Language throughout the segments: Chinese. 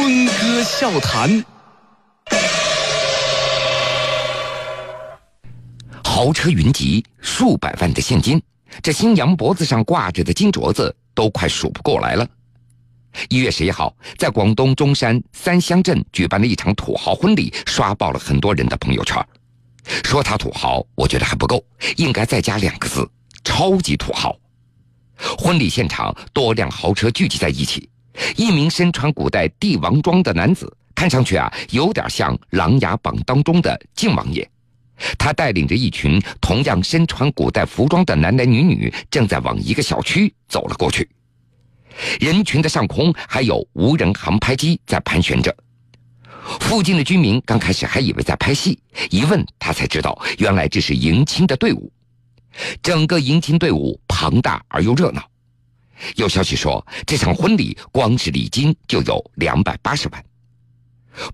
春歌笑谈。豪车云集，数百万的现金，这新娘脖子上挂着的金镯子都快数不过来了。一月十一号，在广东中山三乡镇举办了一场土豪婚礼，刷爆了很多人的朋友圈。说他土豪，我觉得还不够，应该再加两个字：超级土豪。婚礼现场，多辆豪车聚集在一起。一名身穿古代帝王装的男子，看上去啊，有点像《琅琊榜》当中的靖王爷。他带领着一群同样身穿古代服装的男男女女，正在往一个小区走了过去。人群的上空还有无人航拍机在盘旋着。附近的居民刚开始还以为在拍戏，一问他才知道，原来这是迎亲的队伍。整个迎亲队伍庞大而又热闹。有消息说，这场婚礼光是礼金就有两百八十万。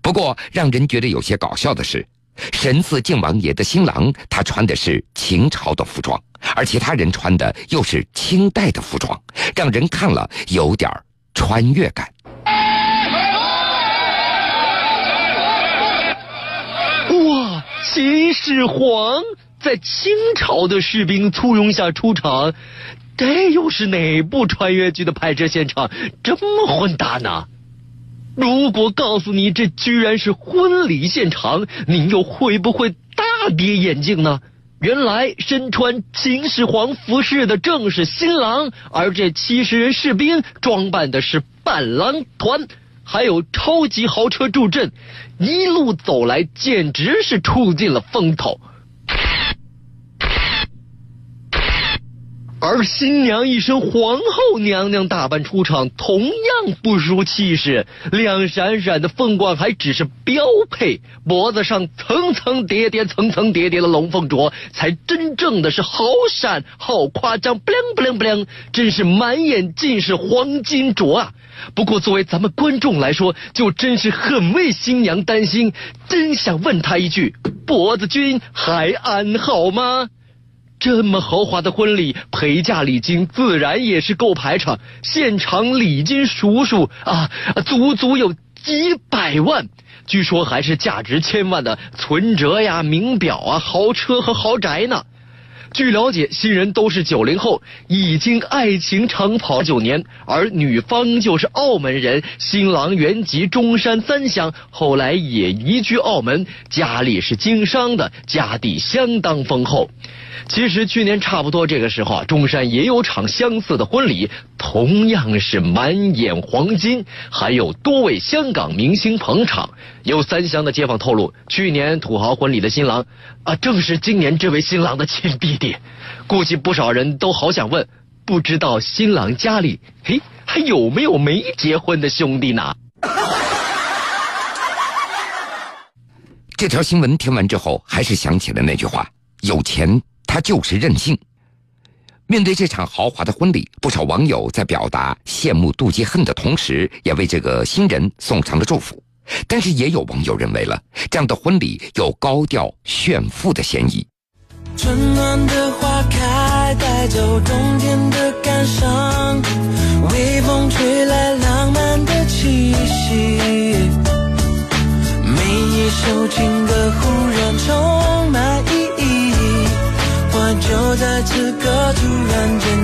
不过，让人觉得有些搞笑的是，神似靖王爷的新郎，他穿的是秦朝的服装，而其他人穿的又是清代的服装，让人看了有点穿越感。哇，秦始皇在清朝的士兵簇拥下出场。这又是哪部穿越剧的拍摄现场？这么混搭呢？如果告诉你这居然是婚礼现场，你又会不会大跌眼镜呢？原来身穿秦始皇服饰的正是新郎，而这七十人士兵装扮的是伴郎团，还有超级豪车助阵，一路走来简直是出尽了风头。而新娘一身皇后娘娘打扮出场，同样不输气势。亮闪闪的凤冠还只是标配，脖子上层层叠叠、层层叠叠的龙凤镯，才真正的是好闪好夸张，不灵不灵不灵，真是满眼尽是黄金镯啊！不过作为咱们观众来说，就真是很为新娘担心，真想问她一句：脖子君还安好吗？这么豪华的婚礼，陪嫁礼金自然也是够排场。现场礼金数数啊，足足有几百万，据说还是价值千万的存折呀、名表啊、豪车和豪宅呢。据了解，新人都是九零后，已经爱情长跑九年，而女方就是澳门人。新郎原籍中山三乡，后来也移居澳门，家里是经商的，家底相当丰厚。其实去年差不多这个时候啊，中山也有场相似的婚礼，同样是满眼黄金，还有多位香港明星捧场。有三乡的街坊透露，去年土豪婚礼的新郎啊，正是今年这位新郎的亲弟弟。估计不少人都好想问，不知道新郎家里嘿还有没有没结婚的兄弟呢？这条新闻听完之后，还是想起了那句话：有钱。他就是任性。面对这场豪华的婚礼，不少网友在表达羡慕、妒忌、恨的同时，也为这个新人送上了祝福。但是，也有网友认为了这样的婚礼有高调炫富的嫌疑。春暖的花开，带走冬天的感伤，微风吹来浪漫的气息，每一首情歌忽然充此刻，突然见